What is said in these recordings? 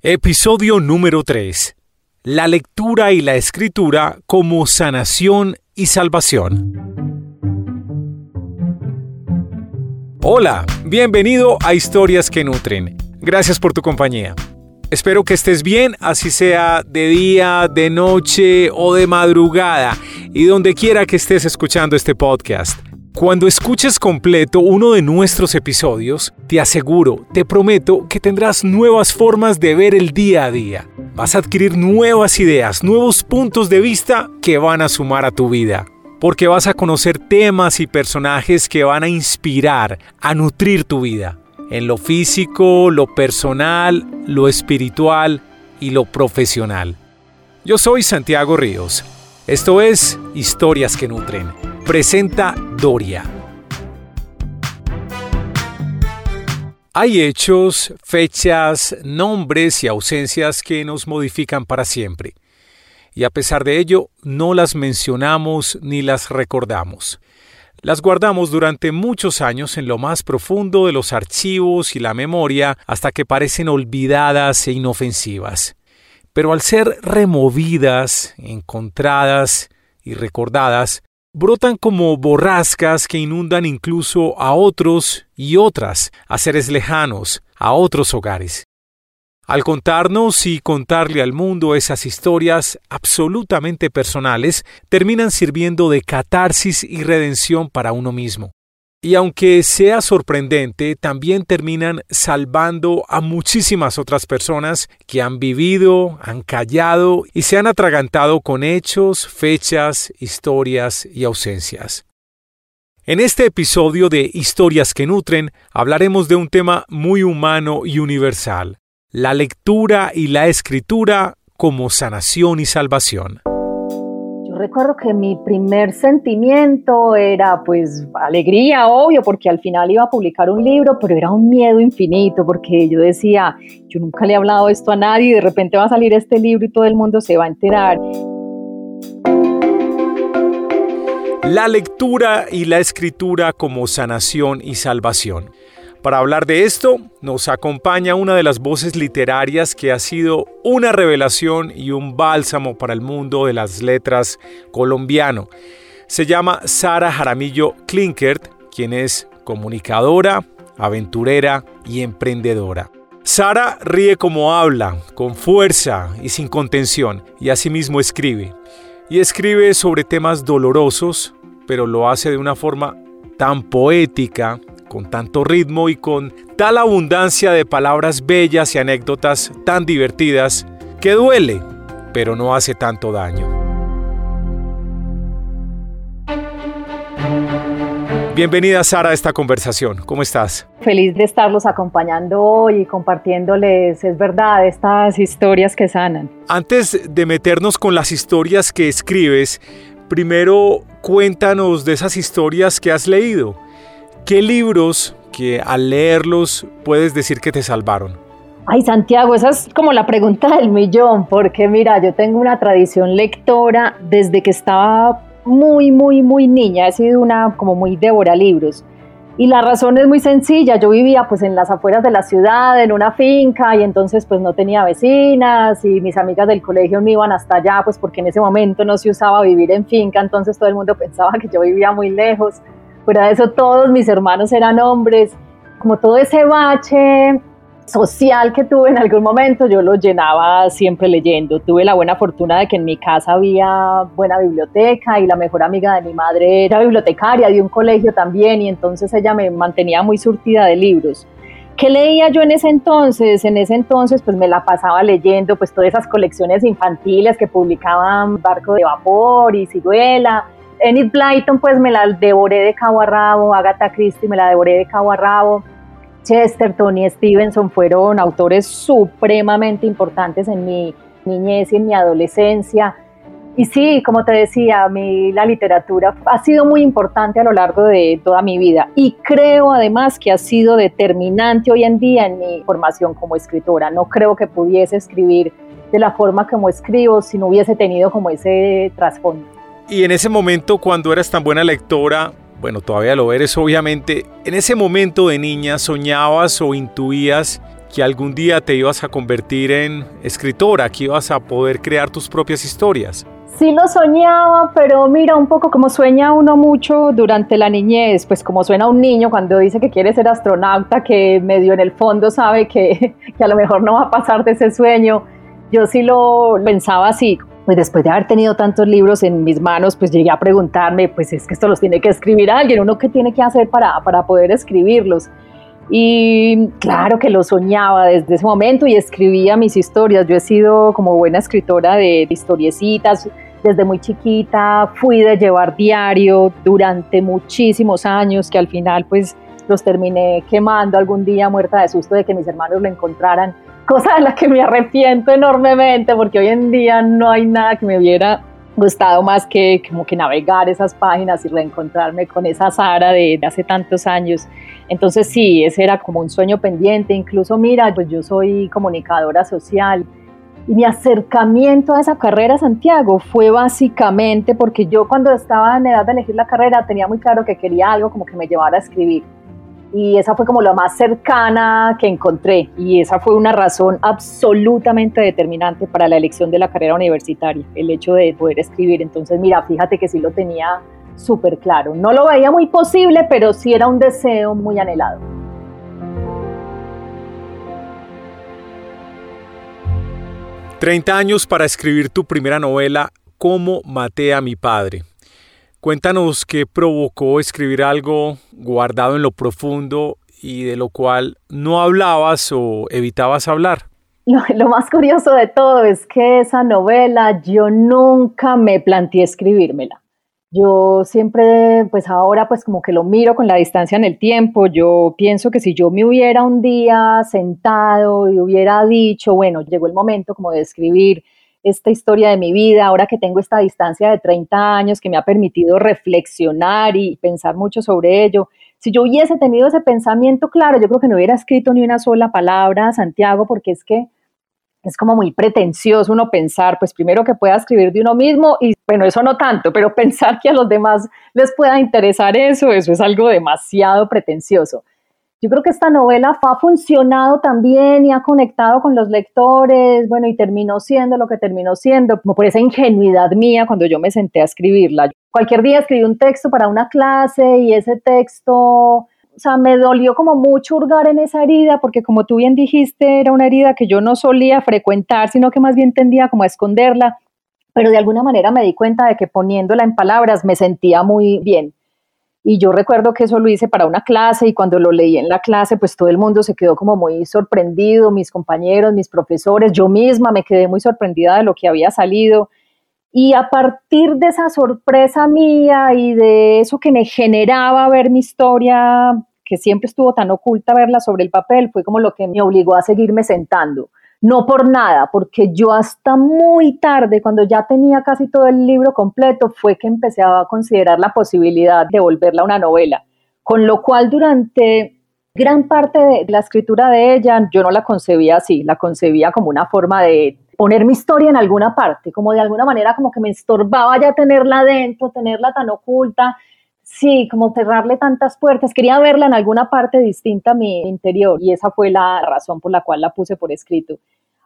Episodio número 3. La lectura y la escritura como sanación y salvación. Hola, bienvenido a Historias que Nutren. Gracias por tu compañía. Espero que estés bien, así sea de día, de noche o de madrugada, y donde quiera que estés escuchando este podcast. Cuando escuches completo uno de nuestros episodios, te aseguro, te prometo que tendrás nuevas formas de ver el día a día. Vas a adquirir nuevas ideas, nuevos puntos de vista que van a sumar a tu vida. Porque vas a conocer temas y personajes que van a inspirar, a nutrir tu vida. En lo físico, lo personal, lo espiritual y lo profesional. Yo soy Santiago Ríos. Esto es Historias que Nutren presenta Doria. Hay hechos, fechas, nombres y ausencias que nos modifican para siempre. Y a pesar de ello, no las mencionamos ni las recordamos. Las guardamos durante muchos años en lo más profundo de los archivos y la memoria hasta que parecen olvidadas e inofensivas. Pero al ser removidas, encontradas y recordadas, brotan como borrascas que inundan incluso a otros y otras, a seres lejanos, a otros hogares. Al contarnos y contarle al mundo esas historias absolutamente personales, terminan sirviendo de catarsis y redención para uno mismo. Y aunque sea sorprendente, también terminan salvando a muchísimas otras personas que han vivido, han callado y se han atragantado con hechos, fechas, historias y ausencias. En este episodio de Historias que Nutren hablaremos de un tema muy humano y universal, la lectura y la escritura como sanación y salvación recuerdo que mi primer sentimiento era pues alegría, obvio, porque al final iba a publicar un libro, pero era un miedo infinito porque yo decía, yo nunca le he hablado esto a nadie y de repente va a salir este libro y todo el mundo se va a enterar. La lectura y la escritura como sanación y salvación. Para hablar de esto, nos acompaña una de las voces literarias que ha sido una revelación y un bálsamo para el mundo de las letras colombiano. Se llama Sara Jaramillo Klinkert, quien es comunicadora, aventurera y emprendedora. Sara ríe como habla, con fuerza y sin contención, y asimismo escribe. Y escribe sobre temas dolorosos, pero lo hace de una forma tan poética con tanto ritmo y con tal abundancia de palabras bellas y anécdotas tan divertidas que duele, pero no hace tanto daño. Bienvenida Sara a esta conversación. ¿Cómo estás? Feliz de estarlos acompañando hoy y compartiéndoles, es verdad, estas historias que sanan. Antes de meternos con las historias que escribes, primero cuéntanos de esas historias que has leído. ¿Qué libros que al leerlos puedes decir que te salvaron? Ay, Santiago, esa es como la pregunta del millón, porque mira, yo tengo una tradición lectora desde que estaba muy, muy, muy niña, he sido una como muy devora libros. Y la razón es muy sencilla, yo vivía pues en las afueras de la ciudad, en una finca, y entonces pues no tenía vecinas y mis amigas del colegio me iban hasta allá, pues porque en ese momento no se usaba vivir en finca, entonces todo el mundo pensaba que yo vivía muy lejos. Fuera de eso, todos mis hermanos eran hombres. Como todo ese bache social que tuve en algún momento, yo lo llenaba siempre leyendo. Tuve la buena fortuna de que en mi casa había buena biblioteca y la mejor amiga de mi madre era bibliotecaria de un colegio también y entonces ella me mantenía muy surtida de libros. ¿Qué leía yo en ese entonces? En ese entonces pues me la pasaba leyendo pues todas esas colecciones infantiles que publicaban Barco de Vapor y Ciruela Enid Blyton pues me la devoré de cabo a rabo, Agatha Christie me la devoré de cabo a rabo, Chesterton y Stevenson fueron autores supremamente importantes en mi niñez y en mi adolescencia. Y sí, como te decía, a mí la literatura ha sido muy importante a lo largo de toda mi vida y creo además que ha sido determinante hoy en día en mi formación como escritora. No creo que pudiese escribir de la forma como escribo si no hubiese tenido como ese trasfondo. Y en ese momento, cuando eras tan buena lectora, bueno, todavía lo eres obviamente, en ese momento de niña soñabas o intuías que algún día te ibas a convertir en escritora, que ibas a poder crear tus propias historias. Sí lo soñaba, pero mira, un poco como sueña uno mucho durante la niñez, pues como suena un niño cuando dice que quiere ser astronauta, que medio en el fondo sabe que, que a lo mejor no va a pasar de ese sueño. Yo sí lo pensaba así, pues después de haber tenido tantos libros en mis manos, pues llegué a preguntarme, pues es que esto los tiene que escribir alguien, uno qué tiene que hacer para, para poder escribirlos. Y claro que lo soñaba desde ese momento y escribía mis historias. Yo he sido como buena escritora de historiecitas desde muy chiquita. Fui de llevar diario durante muchísimos años que al final pues los terminé quemando algún día muerta de susto de que mis hermanos lo encontraran. Cosa de la que me arrepiento enormemente porque hoy en día no hay nada que me hubiera gustado más que como que navegar esas páginas y reencontrarme con esa Sara de, hace tantos años. Entonces sí, ese era como un sueño pendiente. Incluso mira, pues yo soy comunicadora social y mi acercamiento a esa carrera, Santiago, fue básicamente porque yo cuando estaba en edad de elegir la carrera tenía muy claro que quería algo como que me llevara a escribir y esa fue como la más cercana que encontré y esa fue una razón absolutamente determinante para la elección de la carrera universitaria, el hecho de poder escribir. Entonces, mira, fíjate que sí lo tenía súper claro. No lo veía muy posible, pero sí era un deseo muy anhelado. Treinta años para escribir tu primera novela, ¿Cómo maté a mi padre? Cuéntanos qué provocó escribir algo guardado en lo profundo y de lo cual no hablabas o evitabas hablar. Lo, más curioso de todo es que esa novela yo nunca me planteé escribírmela. Yo siempre, pues ahora pues como que lo miro con la distancia en el tiempo, yo pienso que si yo me hubiera un día sentado y hubiera dicho, bueno, llegó el momento como de escribir esta historia de mi vida, ahora que tengo esta distancia de 30 años que me ha permitido reflexionar y pensar mucho sobre ello. Si yo hubiese tenido ese pensamiento claro, yo creo que no hubiera escrito ni una sola palabra, Santiago, porque es que es como muy pretencioso uno pensar, pues primero que pueda escribir de uno mismo y bueno, eso no tanto, pero pensar que a los demás les pueda interesar eso, eso es algo demasiado pretencioso. Yo creo que esta novela ha funcionado también y ha conectado con los lectores, bueno, y terminó siendo lo que terminó siendo, como por esa ingenuidad mía cuando yo me senté a escribirla. Cualquier día escribí un texto para una clase y ese texto, o sea, me dolió como mucho hurgar en esa herida, porque como tú bien dijiste, era una herida que yo no solía frecuentar, sino que más bien tendía como a esconderla, pero de alguna manera me di cuenta de que poniéndola en palabras me sentía muy bien. Y yo recuerdo que eso lo hice para una clase y cuando lo leí en la clase, pues todo el mundo se quedó como muy sorprendido, mis compañeros, mis profesores, yo misma me quedé muy sorprendida de lo que había salido. Y a partir de esa sorpresa mía y de eso que me generaba ver mi historia, que siempre estuvo tan oculta verla sobre el papel, fue como lo que me obligó a seguirme sentando no por nada, porque yo hasta muy tarde, cuando ya tenía casi todo el libro completo, fue que empecé a considerar la posibilidad de volverla una novela, con lo cual durante gran parte de la escritura de ella yo no la concebía así, la concebía como una forma de poner mi historia en alguna parte, como de alguna manera como que me estorbaba ya tenerla adentro, tenerla tan oculta, sí, como cerrarle tantas puertas, quería verla en alguna parte distinta a mi interior y esa fue la razón por la cual la puse por escrito.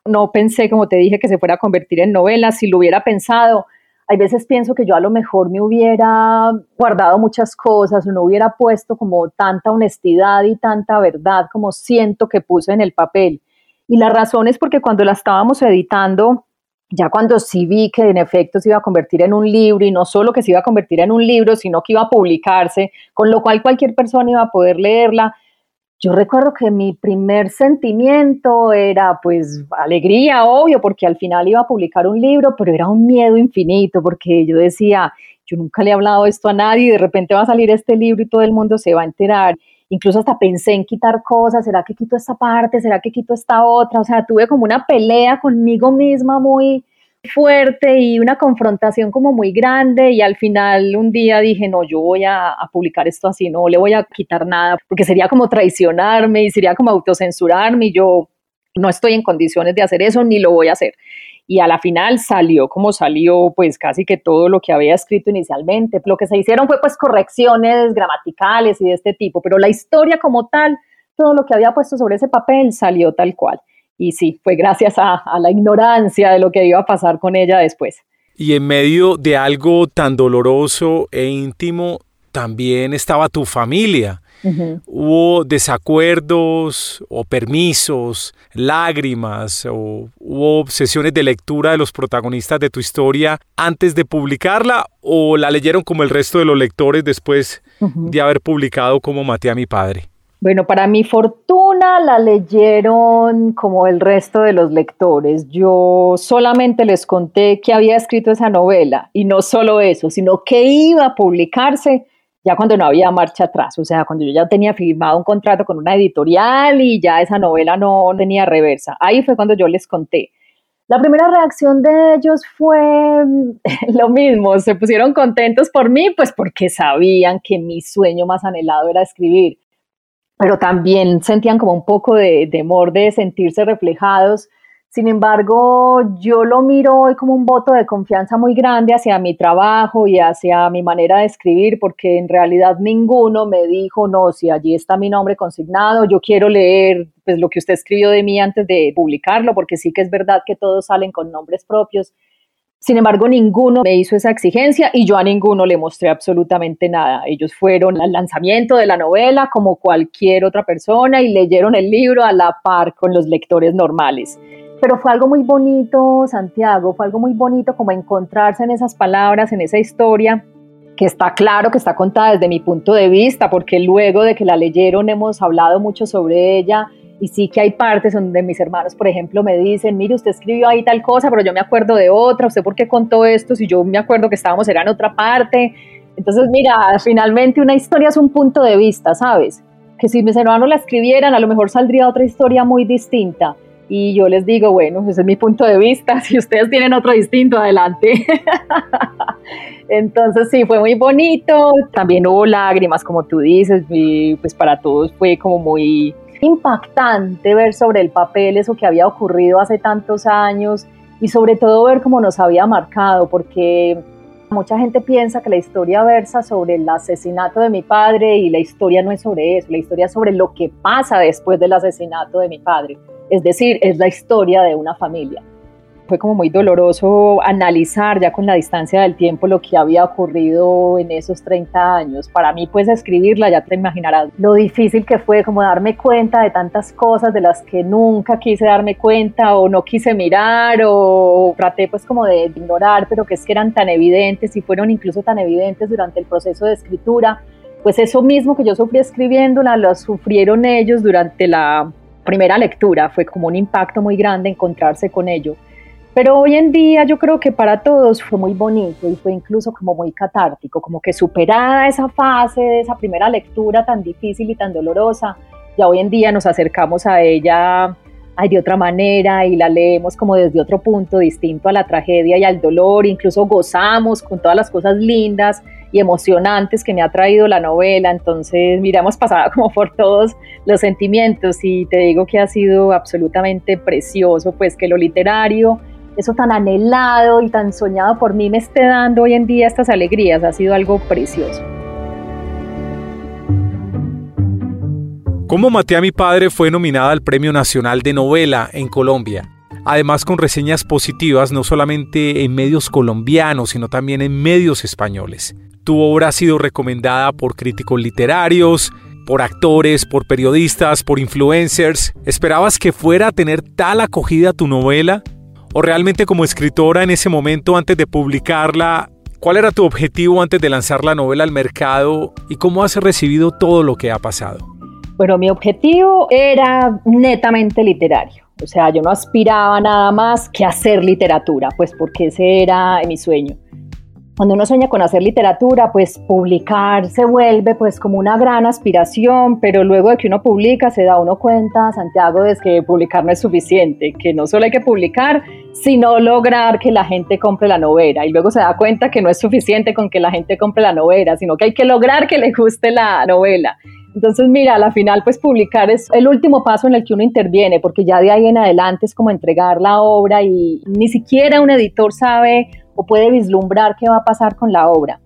No pensé, como te dije, que se fuera a convertir en novela, si lo hubiera pensado, hay veces pienso que yo a lo mejor me hubiera guardado muchas cosas o no hubiera puesto como tanta honestidad y tanta verdad como siento que puse en el papel. Y la razón es porque cuando la estábamos editando, ya cuando sí vi que en efecto se iba a convertir en un libro y no solo que se iba a convertir en un libro, sino que iba a publicarse, con lo cual cualquier persona iba a poder leerla. Yo recuerdo que mi primer sentimiento era pues alegría, obvio, porque al final iba a publicar un libro, pero era un miedo infinito porque yo decía, yo nunca le he hablado esto a nadie y de repente va a salir este libro y todo el mundo se va a enterar. Incluso hasta pensé en quitar cosas, ¿será que quito esta parte? ¿Será que quito esta otra? O sea, tuve como una pelea conmigo misma muy fuerte y una confrontación como muy grande y al final un día dije, no, yo voy a, publicar esto así, no le voy a quitar nada, porque sería como traicionarme y sería como autocensurarme y yo no estoy en condiciones de hacer eso ni lo voy a hacer y a la final salió como salió pues casi que todo lo que había escrito inicialmente. Lo que se hicieron fue pues correcciones gramaticales y de este tipo, pero la historia como tal todo lo que había puesto sobre ese papel salió tal cual. Y sí, fue gracias a, a la ignorancia de lo que iba a pasar con ella después. Y en medio de algo tan doloroso e íntimo, también estaba tu familia. Hubo desacuerdos o permisos, lágrimas o hubo sesiones de lectura de los protagonistas de tu historia antes de publicarla o la leyeron como el resto de los lectores después de haber publicado como maté a mi padre. Bueno, para mi fortuna la leyeron como el resto de los lectores. Yo solamente les conté que había escrito esa novela y no solo eso, sino que iba a publicarse ya cuando no había marcha atrás, o sea, cuando yo ya tenía firmado un contrato con una editorial y ya esa novela no tenía reversa. Ahí fue cuando yo les conté. La primera reacción de ellos fue lo mismo, se pusieron contentos por mí, pues porque sabían que mi sueño más anhelado era escribir, pero también sentían como un poco de temor de sentirse reflejados sin embargo, yo lo miro hoy como un voto de confianza muy grande hacia mi trabajo y hacia mi manera de escribir, porque en realidad ninguno me dijo, no, si allí está mi nombre consignado, yo quiero leer pues, lo que usted escribió de mí antes de publicarlo, porque sí que es verdad que todos salen con nombres propios. Sin embargo, ninguno me hizo esa exigencia y yo a ninguno le mostré absolutamente nada. Ellos fueron al lanzamiento de la novela como cualquier otra persona y leyeron el libro a la par con los lectores normales pero fue algo muy bonito, Santiago, fue algo muy bonito como encontrarse en esas palabras, en esa historia, que está claro que está contada desde mi punto de vista, porque luego de que la leyeron hemos hablado mucho sobre ella y sí que hay partes donde mis hermanos, por ejemplo, me dicen, mire, usted escribió ahí tal cosa, pero yo me acuerdo de otra, ¿usted por qué contó esto? Si yo me acuerdo que estábamos, era en otra parte. Entonces, mira, finalmente una historia es un punto de vista, ¿sabes? Que si mis hermanos la escribieran, a lo mejor saldría otra historia muy distinta y yo les digo, bueno, ese es mi punto de vista, si ustedes tienen otro distinto, adelante. Entonces sí, fue muy bonito, también hubo lágrimas, como tú dices, y pues para todos fue como muy impactante ver sobre el papel eso que había ocurrido hace tantos años y sobre todo ver cómo nos había marcado, porque mucha gente piensa que la historia versa sobre el asesinato de mi padre y la historia no es sobre eso, la historia es sobre lo que pasa después del asesinato de mi padre. Es decir, es la historia de una familia. Fue como muy doloroso analizar ya con la distancia del tiempo lo que había ocurrido en esos 30 años. Para mí, pues escribirla, ya te imaginarás lo difícil que fue como darme cuenta de tantas cosas de las que nunca quise darme cuenta o no quise mirar o traté pues como de ignorar, pero que es que eran tan evidentes y fueron incluso tan evidentes durante el proceso de escritura. Pues eso mismo que yo sufrí escribiéndola, lo sufrieron ellos durante la primera lectura fue como un impacto muy grande encontrarse con ello. Pero hoy en día yo creo que para todos fue muy bonito y fue incluso como muy catártico, como que superada esa fase de esa primera lectura tan difícil y tan dolorosa, ya hoy en día nos acercamos a ella de otra manera y la leemos como desde otro punto distinto a la tragedia y al dolor, incluso gozamos con todas las cosas lindas y emocionantes que me ha traído la novela. Entonces, mira, hemos pasado como por todos los sentimientos y te digo que ha sido absolutamente precioso, pues que lo literario, eso tan anhelado y tan soñado por mí me esté dando hoy en día estas alegrías, ha sido algo precioso. Como maté a mi padre fue nominada al Premio Nacional de Novela en Colombia. Además con reseñas positivas no solamente en medios colombianos, sino también en medios españoles. Tu obra ha sido recomendada por críticos literarios, por actores, por periodistas, por influencers. ¿Esperabas que fuera a tener tal acogida tu novela? ¿O realmente como escritora en ese momento antes de publicarla, cuál era tu objetivo antes de lanzar la novela al mercado y cómo has recibido todo lo que ha pasado? Bueno, mi objetivo era netamente literario. O sea, yo no aspiraba nada más que hacer literatura, pues porque ese era mi sueño cuando uno sueña con hacer literatura, pues publicar se vuelve pues como una gran aspiración, pero luego de que uno publica se da uno cuenta, Santiago, es que publicar no es suficiente, que no solo hay que publicar, sino lograr que la gente compre la novela. Y luego se da cuenta que no es suficiente con que la gente compre la novela, sino que hay que lograr que le guste la novela. Entonces, mira, a la final, pues publicar es el último paso en el que uno interviene, porque ya de ahí en adelante es como entregar la obra y ni siquiera un editor sabe o puede vislumbrar qué va a pasar con la obra.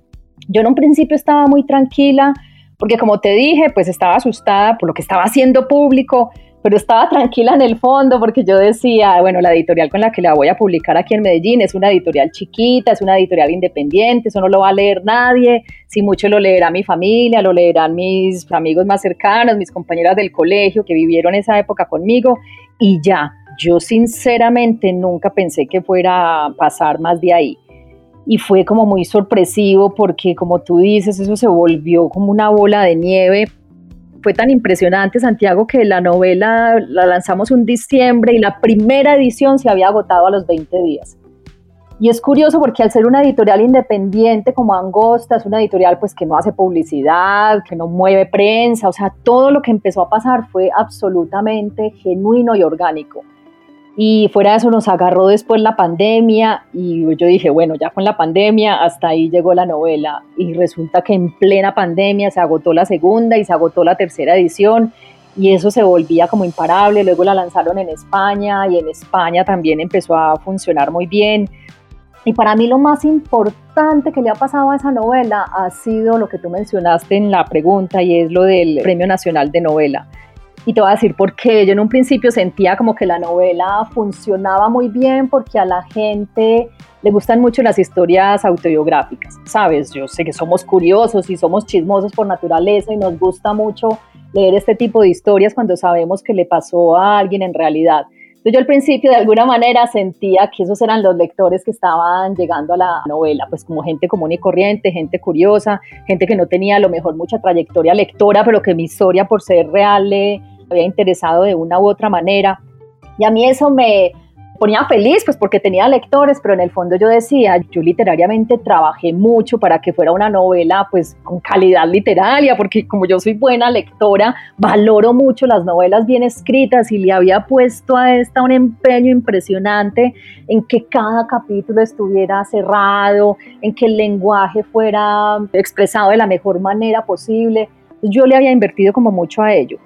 Yo en un principio estaba muy tranquila porque como te dije, pues estaba asustada por lo que estaba haciendo público, pero estaba tranquila en el fondo porque yo decía, bueno, la editorial con la que la voy a publicar aquí en Medellín es una editorial chiquita, es una editorial independiente, eso no lo va a leer nadie, si mucho lo leerá mi familia, lo leerán mis amigos más cercanos, mis compañeras del colegio que vivieron esa época conmigo y ya, yo sinceramente nunca pensé que fuera a pasar más de ahí. Y fue como muy sorpresivo porque, como tú dices, eso se volvió como una bola de nieve fue tan impresionante, Santiago, que la novela la lanzamos un diciembre y la primera edición se había agotado a los 20 días. Y es curioso porque al ser una editorial independiente como Angosta, es una editorial pues que no hace publicidad, que no mueve prensa, o sea, todo lo que empezó a pasar fue absolutamente genuino y orgánico. Y fuera de eso nos agarró después la pandemia y yo dije, bueno, ya con la pandemia hasta ahí llegó la novela. Y resulta que en plena pandemia se agotó la segunda y se agotó la tercera edición y eso se volvía como imparable. Luego la lanzaron en España y en España también empezó a funcionar muy bien. Y para mí lo más importante que le ha pasado a esa novela ha sido lo que tú mencionaste en la pregunta y es lo del Premio Nacional de Novela y te voy a decir por qué. Yo en un principio sentía como que la novela funcionaba muy bien porque a la gente le gustan mucho las historias autobiográficas, ¿sabes? Yo sé que somos curiosos y somos chismosos por naturaleza y nos gusta mucho leer este tipo de historias cuando sabemos que le pasó a alguien en realidad. Entonces yo al principio de alguna manera sentía que esos eran los lectores que estaban llegando a la novela, pues como gente común y corriente, gente curiosa, gente que no tenía a lo mejor mucha trayectoria lectora, pero que mi historia por ser real le había interesado de una u otra manera. Y a mí eso me ponía feliz, pues porque tenía lectores, pero en el fondo yo decía, yo literariamente trabajé mucho para que fuera una novela pues con calidad literaria, porque como yo soy buena lectora, valoro mucho las novelas bien escritas y le había puesto a esta un empeño impresionante en que cada capítulo estuviera cerrado, en que el lenguaje fuera expresado de la mejor manera posible. Yo le había invertido como mucho a ello.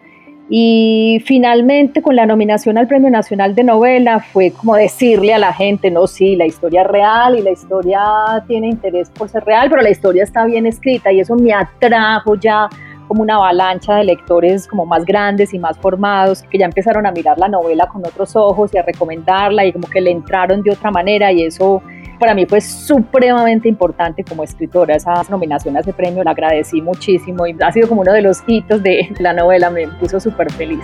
Y finalmente con la nominación al Premio Nacional de Novela fue como decirle a la gente, no, sí, la historia es real y la historia tiene interés por ser real, pero la historia está bien escrita y eso me atrajo ya como una avalancha de lectores como más grandes y más formados que ya empezaron a mirar la novela con otros ojos y a recomendarla y como que le entraron de otra manera y eso para mí fue supremamente importante como escritora. Esa nominación a ese premio la agradecí muchísimo y ha sido como uno de los hitos de la novela, me puso súper feliz.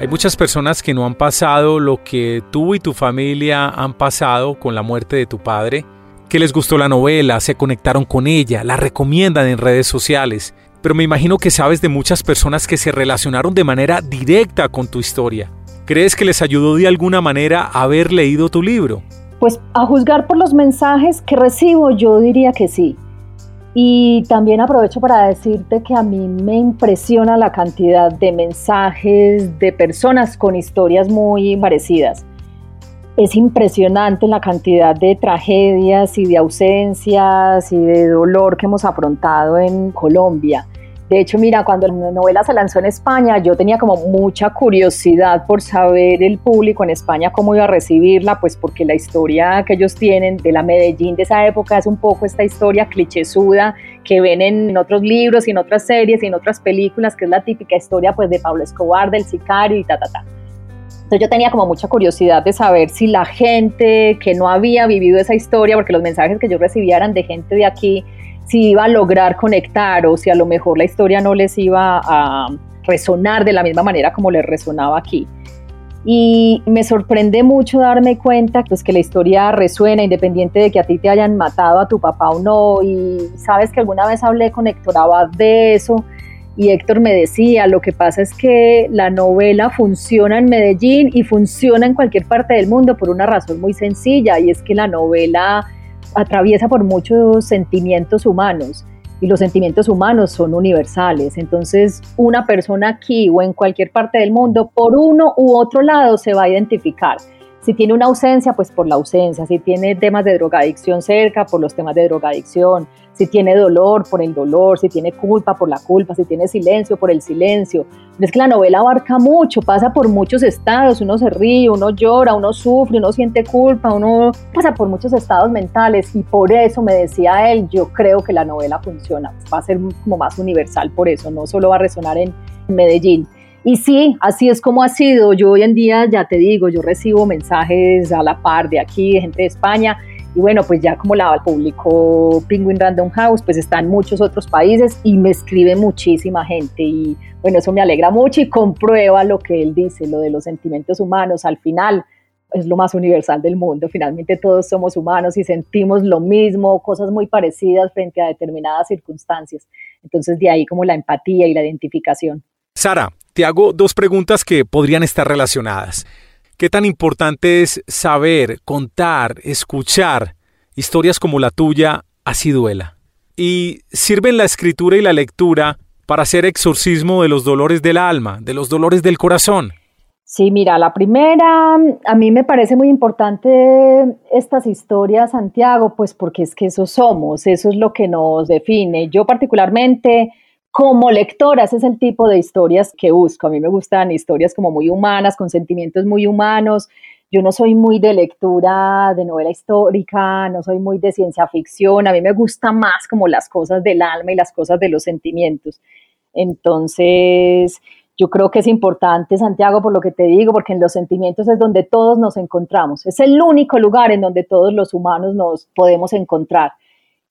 Hay muchas personas que no han pasado lo que tú y tu familia han pasado con la muerte de tu padre, que les gustó la novela, se conectaron con ella, la recomiendan en redes sociales, pero me imagino que sabes de muchas personas que se relacionaron de manera directa con tu historia. ¿Crees que les ayudó de alguna manera haber leído tu libro? Pues a juzgar por los mensajes que recibo, yo diría que sí. Y también aprovecho para decirte que a mí me impresiona la cantidad de mensajes de personas con historias muy parecidas. Es impresionante la cantidad de tragedias y de ausencias y de dolor que hemos afrontado en Colombia. De hecho, mira, cuando la novela se lanzó en España, yo tenía como mucha curiosidad por saber el público en España cómo iba a recibirla, pues porque la historia que ellos tienen de la Medellín de esa época es un poco esta historia clichésuda que ven en otros libros y en otras series y en otras películas, que es la típica historia pues de Pablo Escobar, del sicario y ta, ta, ta. Entonces yo tenía como mucha curiosidad de saber si la gente que no había vivido esa historia, porque los mensajes que yo recibía eran de gente de aquí, si iba a lograr conectar o si a lo mejor la historia no les iba a resonar de la misma manera como les resonaba aquí. Y me sorprende mucho darme cuenta pues, que la historia resuena independiente de que a ti te hayan matado a tu papá o no. Y sabes que alguna vez hablé con Héctor Abad de eso y Héctor me decía, lo que pasa es que la novela funciona en Medellín y funciona en cualquier parte del mundo por una razón muy sencilla y es que la novela atraviesa por muchos sentimientos humanos y los sentimientos humanos son universales. Entonces, una persona aquí o en cualquier parte del mundo, por uno u otro lado, se va a identificar. Si tiene una ausencia, pues por la ausencia. Si tiene temas de drogadicción cerca, por los temas de drogadicción. Si tiene dolor, por el dolor. Si tiene culpa, por la culpa. Si tiene silencio, por el silencio. Es que la novela abarca mucho, pasa por muchos estados. Uno se ríe, uno llora, uno sufre, uno siente culpa, uno pasa por muchos estados mentales. Y por eso me decía él, yo creo que la novela funciona. Va a ser como más universal por eso. No solo va a resonar en Medellín. Y sí, así es como ha sido. Yo hoy en día, ya te digo, yo recibo mensajes a la par de aquí, de gente de España. Y bueno, pues ya como la publicó Penguin Random House, pues está en muchos otros países y me escribe muchísima gente. Y bueno, eso me alegra mucho y comprueba lo que él dice, lo de los sentimientos humanos. Al final es lo más universal del mundo. Finalmente todos somos humanos y sentimos lo mismo, cosas muy parecidas frente a determinadas circunstancias. Entonces de ahí como la empatía y la identificación. Sara, te hago dos preguntas que podrían estar relacionadas. ¿Qué tan importante es saber, contar, escuchar historias como la tuya, así duela? ¿Y sirven la escritura y la lectura para hacer exorcismo de los dolores del alma, de los dolores del corazón? Sí, mira, la primera, a mí me parece muy importante estas historias, Santiago, pues porque es que eso somos, eso es lo que nos define. Yo particularmente como lectora, ese es el tipo de historias que busco. A mí me gustan historias como muy humanas, con sentimientos muy humanos. Yo no soy muy de lectura de novela histórica, no soy muy de ciencia ficción. A mí me gusta más como las cosas del alma y las cosas de los sentimientos. Entonces, yo creo que es importante, Santiago, por lo que te digo, porque en los sentimientos es donde todos nos encontramos. Es el único lugar en donde todos los humanos nos podemos encontrar.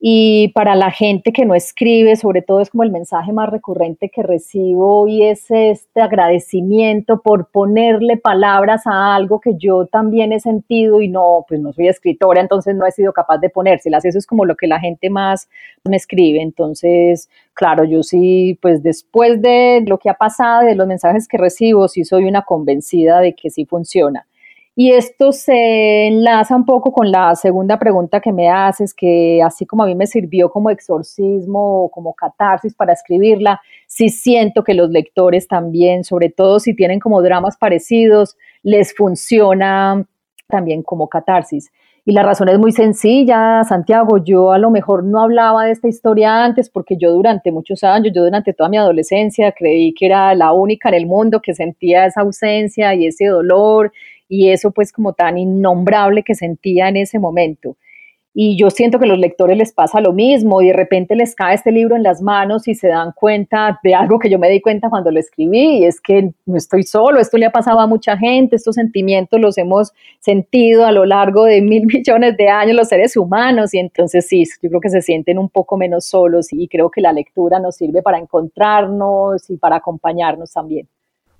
Y para la gente que no escribe, sobre todo es como el mensaje más recurrente que recibo y es este agradecimiento por ponerle palabras a algo que yo también he sentido y no, pues no soy escritora, entonces no he sido capaz de ponérselas. Eso es como lo que la gente más me escribe. Entonces, claro, yo sí, pues después de lo que ha pasado, de los mensajes que recibo, sí soy una convencida de que sí funciona. Y esto se enlaza un poco con la segunda pregunta que me haces, que así como a mí me sirvió como exorcismo o como catarsis para escribirla, sí siento que los lectores también, sobre todo si tienen como dramas parecidos, les funciona también como catarsis. Y la razón es muy sencilla, Santiago, yo a lo mejor no hablaba de esta historia antes porque yo durante muchos años, yo durante toda mi adolescencia creí que era la única en el mundo que sentía esa ausencia y ese dolor y eso pues como tan innombrable que sentía en ese momento. Y yo siento que a los lectores les pasa lo mismo y de repente les cae este libro en las manos y se dan cuenta de algo que yo me di cuenta cuando lo escribí y es que no estoy solo, esto le ha pasado a mucha gente, estos sentimientos los hemos sentido a lo largo de mil millones de años los seres humanos y entonces sí, yo creo que se sienten un poco menos solos y creo que la lectura nos sirve para encontrarnos y para acompañarnos también.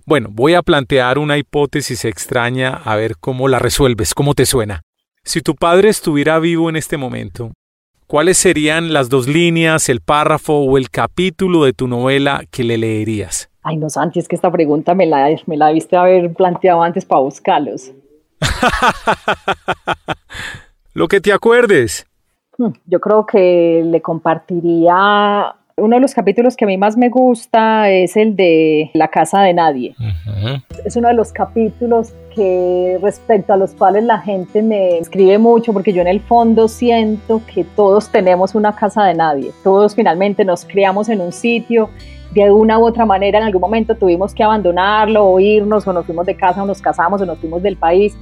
Bueno, voy a plantear una hipótesis extraña a ver cómo la resuelves, cómo te suena. Si tu padre estuviera vivo en este momento, ¿cuáles serían las dos líneas, el párrafo o el capítulo de tu novela que le leerías? Ay, no, Santi, es que esta pregunta me la, me la viste haber planteado antes para buscarlos. Lo que te acuerdes. Hmm, yo creo que le compartiría uno de los capítulos que a mí más me gusta es el de La casa de nadie. Es uno de los capítulos que respecto a los cuales la gente me escribe mucho porque yo en el fondo siento que todos tenemos una casa de nadie. Todos finalmente nos criamos en un sitio. De una u otra manera en algún momento tuvimos que abandonarlo o irnos o nos fuimos de casa o nos casamos o nos fuimos del país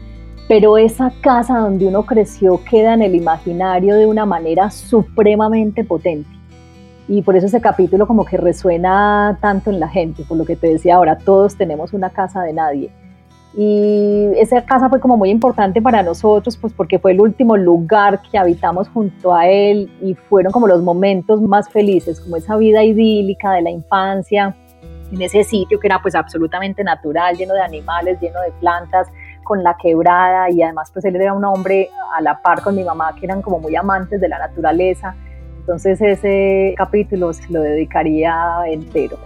pero esa casa donde uno creció queda en el imaginario de una manera supremamente potente y por eso ese capítulo como que resuena tanto en la gente, por lo que te decía ahora, todos tenemos una casa de nadie. Y esa casa fue como muy importante para nosotros, pues porque fue el último lugar que habitamos junto a él y fueron como los momentos más felices, como esa vida idílica de la infancia, en ese sitio que era pues absolutamente natural, lleno de animales, lleno de plantas, con la quebrada y además pues él era un hombre a la par con mi mamá que eran como muy amantes de la naturaleza entonces ese capítulo se lo dedicaría entero.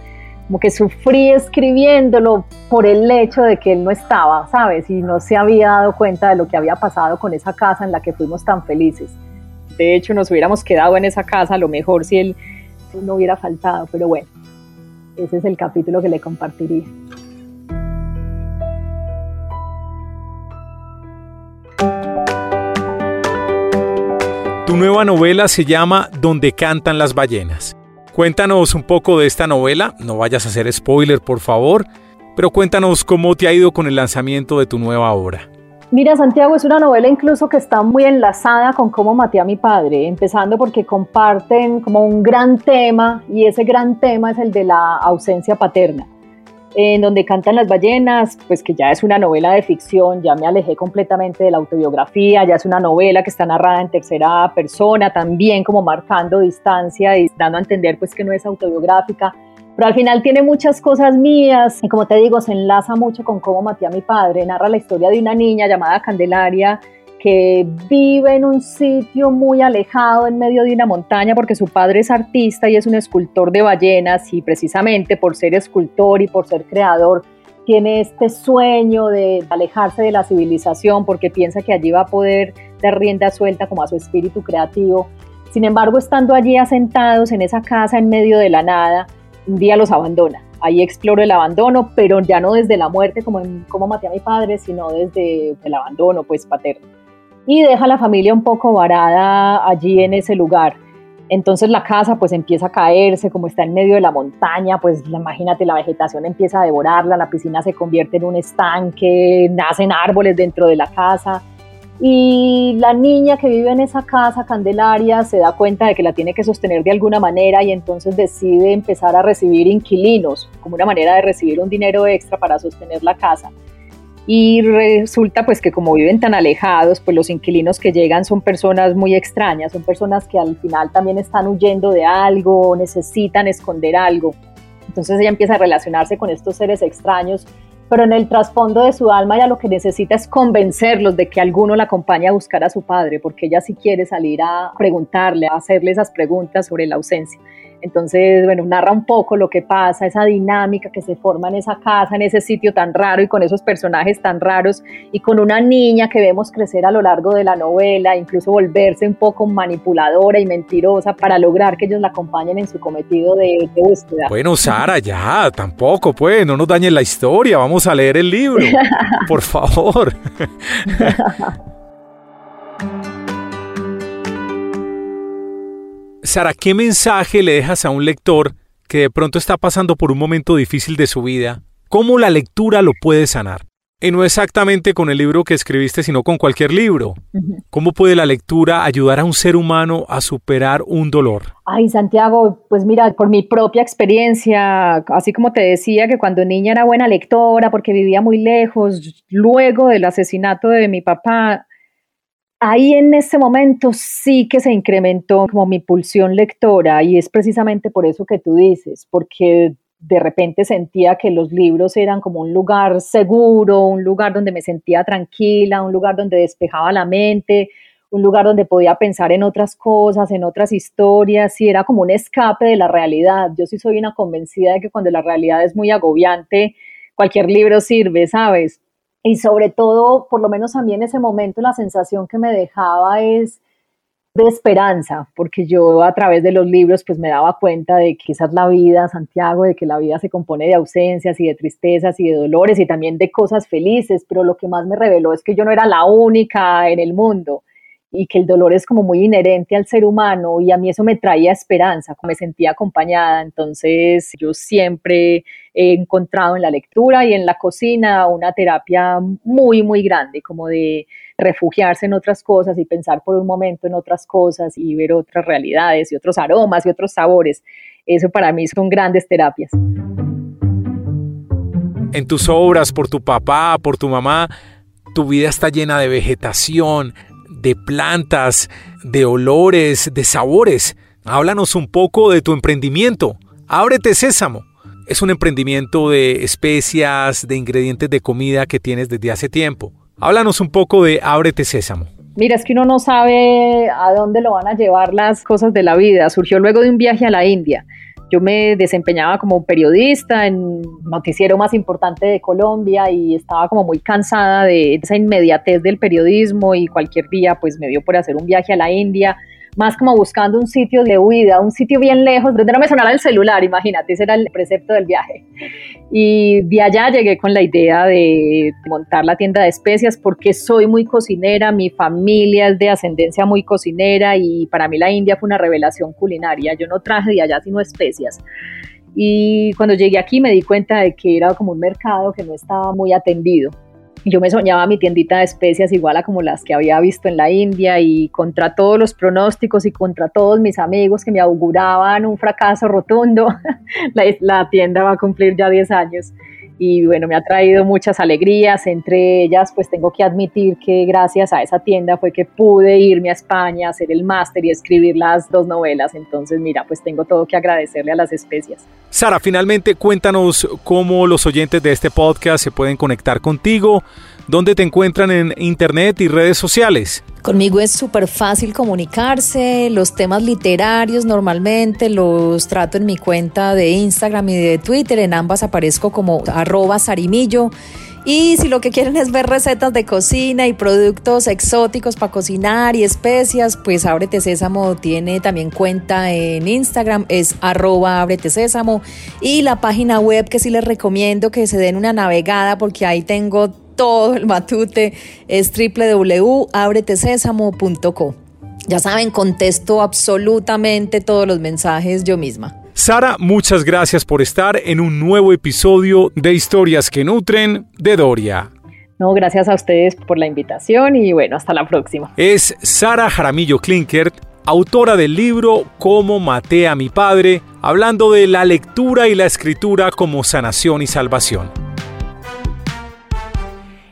Como que sufrí escribiéndolo por el hecho de que él no estaba, ¿sabes? Y no se había dado cuenta de lo que había pasado con esa casa en la que fuimos tan felices. De hecho, nos hubiéramos quedado en esa casa, a lo mejor si él no hubiera faltado, pero bueno, ese es el capítulo que le compartiría. Tu nueva novela se llama Donde cantan las ballenas. Cuéntanos un poco de esta novela, no vayas a hacer spoiler por favor, pero cuéntanos cómo te ha ido con el lanzamiento de tu nueva obra. Mira, Santiago, es una novela incluso que está muy enlazada con cómo maté a mi padre, empezando porque comparten como un gran tema y ese gran tema es el de la ausencia paterna en donde cantan las ballenas, pues que ya es una novela de ficción, ya me alejé completamente de la autobiografía, ya es una novela que está narrada en tercera persona, también como marcando distancia y dando a entender pues que no es autobiográfica, pero al final tiene muchas cosas mías y como te digo, se enlaza mucho con cómo maté a mi padre, narra la historia de una niña llamada Candelaria que vive en un sitio muy alejado en medio de una montaña porque su padre es artista y es un escultor de ballenas y precisamente por ser escultor y por ser creador tiene este sueño de alejarse de la civilización porque piensa que allí va a poder dar rienda suelta como a su espíritu creativo. Sin embargo, estando allí asentados en esa casa en medio de la nada, un día los abandona. Ahí exploro el abandono, pero ya no desde la muerte como, en, maté a mi padre, sino desde el abandono pues paterno y deja a la familia un poco varada allí en ese lugar. Entonces la casa pues empieza a caerse, como está en medio de la montaña, pues imagínate la vegetación empieza a devorarla, la piscina se convierte en un estanque, nacen árboles dentro de la casa y la niña que vive en esa casa, Candelaria, se da cuenta de que la tiene que sostener de alguna manera y entonces decide empezar a recibir inquilinos como una manera de recibir un dinero extra para sostener la casa y resulta pues que como viven tan alejados, pues los inquilinos que llegan son personas muy extrañas, son personas que al final también están huyendo de algo, necesitan esconder algo. Entonces ella empieza a relacionarse con estos seres extraños, pero en el trasfondo de su alma ella lo que necesita es convencerlos de que alguno la acompañe a buscar a su padre, porque ella sí quiere salir a preguntarle, a hacerle esas preguntas sobre la ausencia. Entonces, bueno, narra un poco lo que pasa, esa dinámica que se forma en esa casa, en ese sitio tan raro y con esos personajes tan raros y con una niña que vemos crecer a lo largo de la novela, incluso volverse un poco manipuladora y mentirosa para lograr que ellos la acompañen en su cometido de, de búsqueda. Bueno, Sara, ya, tampoco, pues, no nos dañen la historia, vamos a leer el libro, por favor. Sara, ¿qué mensaje le dejas a un lector que de pronto está pasando por un momento difícil de su vida? ¿Cómo la lectura lo puede sanar? Y no exactamente con el libro que escribiste, sino con cualquier libro. ¿Cómo puede la lectura ayudar a un ser humano a superar un dolor? Ay, Santiago, pues mira, por mi propia experiencia, así como te decía que cuando niña era buena lectora porque vivía muy lejos, luego del asesinato de mi papá, ahí en ese momento sí que se incrementó como mi pulsión lectora y es precisamente por eso que tú dices, porque de repente sentía que los libros eran como un lugar seguro, un lugar donde me sentía tranquila, un lugar donde despejaba la mente, un lugar donde podía pensar en otras cosas, en otras historias, y era como un escape de la realidad. Yo sí soy una convencida de que cuando la realidad es muy agobiante, cualquier libro sirve, ¿sabes? Y sobre todo, por lo menos a mí en ese momento, la sensación que me dejaba es de esperanza, porque yo a través de los libros pues me daba cuenta de que esa es la vida, Santiago, de que la vida se compone de ausencias y de tristezas y de dolores y también de cosas felices, pero lo que más me reveló es que yo no era la única en el mundo y que el dolor es como muy inherente al ser humano y a mí eso me traía esperanza, me sentía acompañada, entonces yo siempre he encontrado en la lectura y en la cocina una terapia muy, muy grande, como de refugiarse en otras cosas y pensar por un momento en otras cosas y ver otras realidades y otros aromas y otros sabores. Eso para mí son grandes terapias. En tus obras, por tu papá, por tu mamá, tu vida está llena de vegetación, de plantas, de olores, de sabores. Háblanos un poco de tu emprendimiento. Ábrete Sésamo. Es un emprendimiento de especias, de ingredientes de comida que tienes desde hace tiempo. Háblanos un poco de Ábrete Sésamo. Mira, es que uno no sabe a dónde lo van a llevar las cosas de la vida. Surgió luego de un viaje a la India. Yo me desempeñaba como periodista en noticiero más importante de Colombia y estaba como muy cansada de esa inmediatez del periodismo y cualquier día pues me dio por hacer un viaje a la India más como buscando un sitio de huida, un sitio bien lejos, donde no me sonara el celular, imagínate, ese era el precepto del viaje. Y de allá llegué con la idea de montar la tienda de especias porque soy muy cocinera, mi familia es de ascendencia muy cocinera y para mí la India fue una revelación culinaria. Yo no traje de allá sino especias. Y cuando llegué aquí me di cuenta de que era como un mercado que no estaba muy atendido yo me soñaba mi tiendita de especias igual a como las que había visto en la India y contra todos los pronósticos y contra todos mis amigos que me auguraban un fracaso rotundo, la, tienda va a cumplir ya 10 años. Y bueno, me ha traído muchas alegrías, entre ellas pues tengo que admitir que gracias a esa tienda fue que pude irme a España, hacer el máster y escribir las dos novelas, entonces mira, pues tengo todo que agradecerle a las especias. Sara, finalmente cuéntanos cómo los oyentes de este podcast se pueden conectar contigo, dónde te encuentran en internet y redes sociales. Conmigo es súper fácil comunicarse, los temas literarios normalmente los trato en mi cuenta de Instagram y de Twitter, en ambas aparezco como arroba sarimillo. Y si lo que quieren es ver recetas de cocina y productos exóticos para cocinar y especias, pues Ábrete Sésamo tiene también cuenta en Instagram, es arroba Ábrete Sésamo. Y la página web que sí les recomiendo que se den una navegada porque ahí tengo todo el matute es www.abretesésamo.co. Ya saben, contesto absolutamente todos los mensajes yo misma. Sara, muchas gracias por estar en un nuevo episodio de Historias que Nutren de Doria. No, gracias a ustedes por la invitación y bueno, hasta la próxima. Es Sara Jaramillo Klinkert, autora del libro Cómo maté a mi padre, hablando de la lectura y la escritura como sanación y salvación.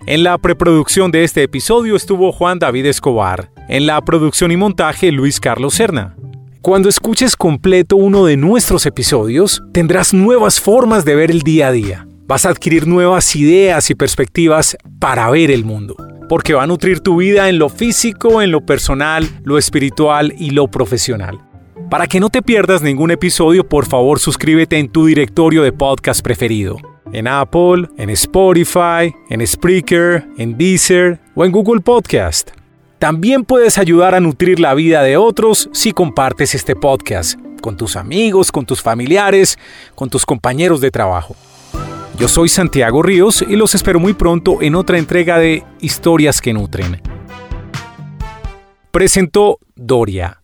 En la preproducción de este episodio estuvo Juan David Escobar. En la producción y montaje Luis Carlos Serna. Cuando escuches completo uno de nuestros episodios, tendrás nuevas formas de ver el día a día. Vas a adquirir nuevas ideas y perspectivas para ver el mundo, porque va a nutrir tu vida en lo físico, en lo personal, lo espiritual y lo profesional. Para que no te pierdas ningún episodio, por favor suscríbete en tu directorio de podcast preferido en Apple, en Spotify, en Spreaker, en Deezer o en Google Podcast. También puedes ayudar a nutrir la vida de otros si compartes este podcast con tus amigos, con tus familiares, con tus compañeros de trabajo. Yo soy Santiago Ríos y los espero muy pronto en otra entrega de Historias que Nutren. Presentó Doria